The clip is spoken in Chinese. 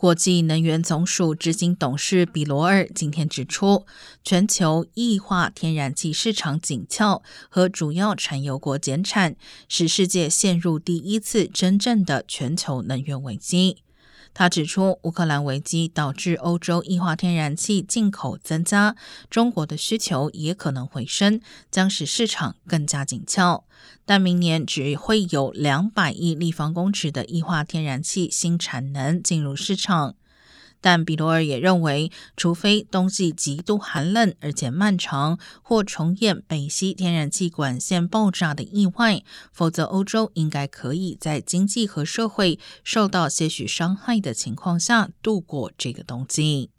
国际能源总署执行董事比罗尔今天指出，全球液化天然气市场紧俏和主要产油国减产，使世界陷入第一次真正的全球能源危机。他指出，乌克兰危机导致欧洲液化天然气进口增加，中国的需求也可能回升，将使市场更加紧俏。但明年只会有两百亿立方公尺的液化天然气新产能进入市场。但比罗尔也认为，除非冬季极度寒冷而且漫长，或重演北溪天然气管线爆炸的意外，否则欧洲应该可以在经济和社会受到些许伤害的情况下度过这个冬季。